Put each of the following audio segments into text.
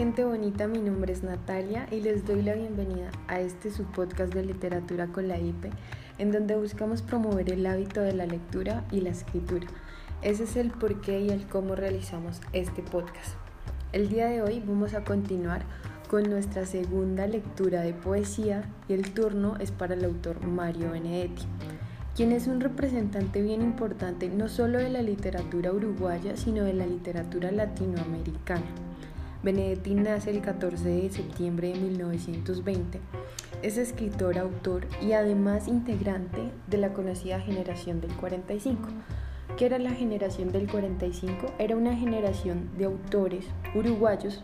Gente bonita, mi nombre es Natalia y les doy la bienvenida a este su podcast de literatura con la IPE, en donde buscamos promover el hábito de la lectura y la escritura. Ese es el por qué y el cómo realizamos este podcast. El día de hoy vamos a continuar con nuestra segunda lectura de poesía y el turno es para el autor Mario Benedetti, quien es un representante bien importante no solo de la literatura uruguaya, sino de la literatura latinoamericana. Benedetti nace el 14 de septiembre de 1920. Es escritor, autor y además integrante de la conocida generación del 45. ¿Qué era la generación del 45? Era una generación de autores uruguayos,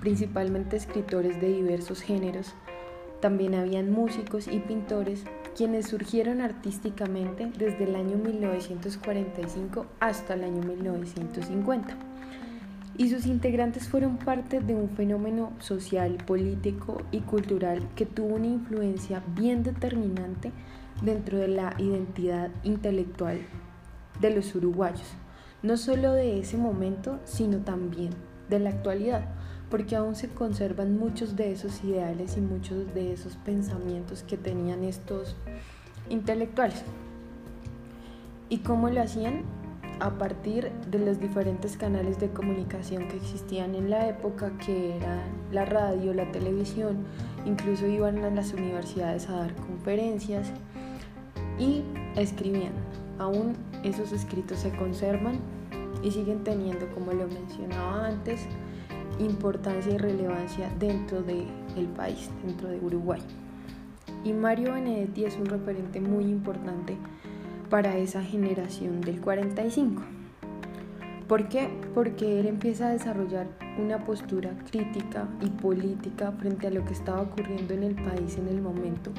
principalmente escritores de diversos géneros. También habían músicos y pintores quienes surgieron artísticamente desde el año 1945 hasta el año 1950 y sus integrantes fueron parte de un fenómeno social, político y cultural que tuvo una influencia bien determinante dentro de la identidad intelectual de los uruguayos, no solo de ese momento, sino también de la actualidad, porque aún se conservan muchos de esos ideales y muchos de esos pensamientos que tenían estos intelectuales. ¿Y cómo lo hacían? A partir de los diferentes canales de comunicación que existían en la época, que eran la radio, la televisión, incluso iban a las universidades a dar conferencias y escribían. Aún esos escritos se conservan y siguen teniendo, como lo mencionaba antes, importancia y relevancia dentro del país, dentro de Uruguay. Y Mario Benedetti es un referente muy importante para esa generación del 45. ¿Por qué? Porque él empieza a desarrollar una postura crítica y política frente a lo que estaba ocurriendo en el país en el momento,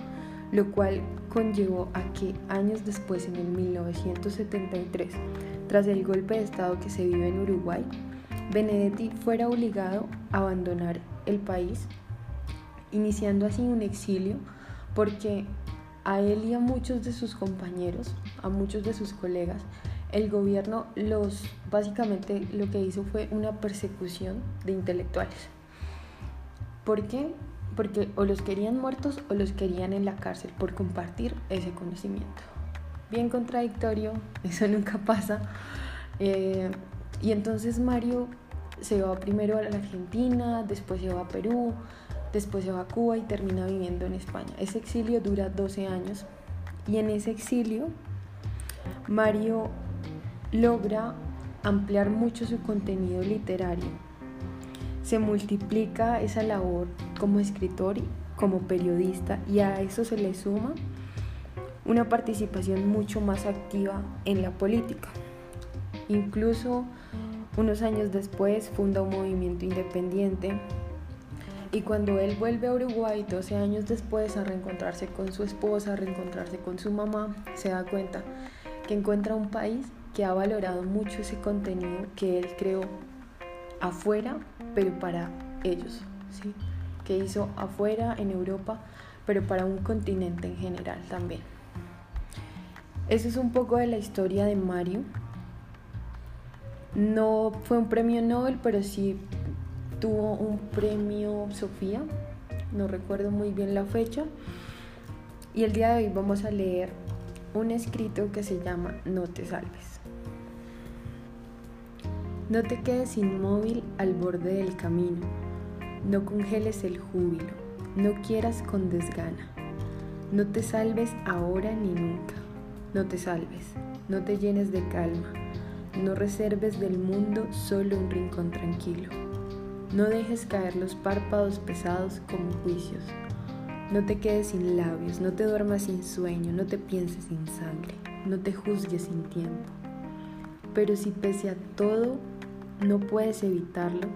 lo cual conllevó a que años después, en el 1973, tras el golpe de Estado que se vive en Uruguay, Benedetti fuera obligado a abandonar el país, iniciando así un exilio porque a él y a muchos de sus compañeros, a muchos de sus colegas, el gobierno los básicamente lo que hizo fue una persecución de intelectuales. ¿Por qué? Porque o los querían muertos o los querían en la cárcel por compartir ese conocimiento. Bien contradictorio, eso nunca pasa. Eh, y entonces Mario se va primero a la Argentina, después se va a Perú, después se va a Cuba y termina viviendo en España. Ese exilio dura 12 años y en ese exilio Mario logra ampliar mucho su contenido literario. Se multiplica esa labor como escritor y como periodista y a eso se le suma una participación mucho más activa en la política. Incluso unos años después funda un movimiento independiente y cuando él vuelve a Uruguay 12 años después a reencontrarse con su esposa, a reencontrarse con su mamá, se da cuenta que encuentra un país que ha valorado mucho ese contenido que él creó afuera, pero para ellos, ¿sí? que hizo afuera en Europa, pero para un continente en general también. Eso es un poco de la historia de Mario. No fue un premio Nobel, pero sí tuvo un premio Sofía, no recuerdo muy bien la fecha. Y el día de hoy vamos a leer un escrito que se llama No te salves. No te quedes inmóvil al borde del camino, no congeles el júbilo, no quieras con desgana, no te salves ahora ni nunca, no te salves, no te llenes de calma, no reserves del mundo solo un rincón tranquilo. No dejes caer los párpados pesados como juicios. No te quedes sin labios, no te duermas sin sueño, no te pienses sin sangre, no te juzgues sin tiempo. Pero si pese a todo no puedes evitarlo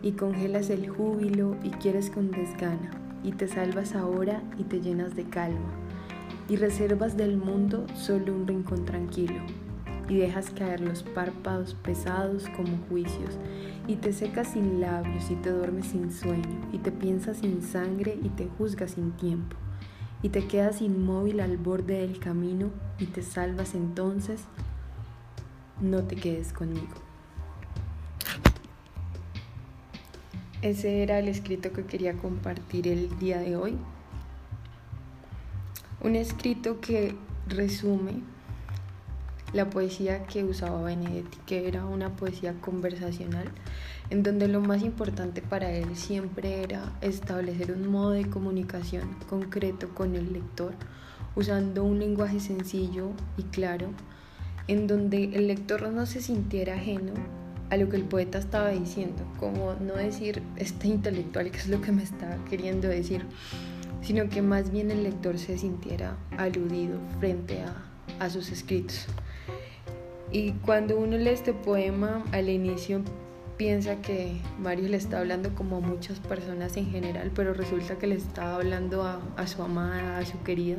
y congelas el júbilo y quieres con desgana y te salvas ahora y te llenas de calma y reservas del mundo solo un rincón tranquilo y dejas caer los párpados pesados como juicios y te secas sin labios y te duermes sin sueño y te piensas sin sangre y te juzgas sin tiempo y te quedas inmóvil al borde del camino y te salvas entonces, no te quedes conmigo. ese era el escrito que quería compartir el día de hoy. Un escrito que resume la poesía que usaba Benedetti, que era una poesía conversacional, en donde lo más importante para él siempre era establecer un modo de comunicación concreto con el lector, usando un lenguaje sencillo y claro, en donde el lector no se sintiera ajeno a lo que el poeta estaba diciendo, como no decir este intelectual que es lo que me está queriendo decir, sino que más bien el lector se sintiera aludido frente a, a sus escritos. Y cuando uno lee este poema, al inicio piensa que Mario le está hablando como a muchas personas en general, pero resulta que le está hablando a, su amada, a su querida.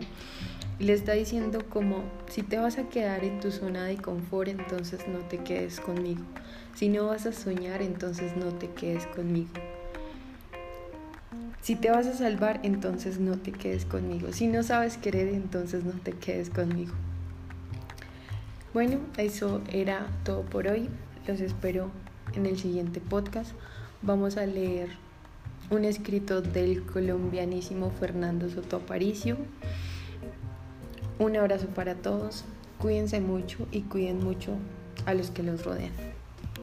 Y le está diciendo como, si te vas a quedar en tu zona de confort, entonces no te quedes conmigo. Si no vas a soñar, entonces no te quedes conmigo. Si te vas a salvar, entonces no te quedes conmigo. Si no sabes querer, entonces no te quedes conmigo. Bueno, eso era todo por hoy. Los espero en el siguiente podcast. Vamos a leer un escrito del colombianísimo Fernando Soto Aparicio. Un abrazo para todos. Cuídense mucho y cuiden mucho a los que los rodean.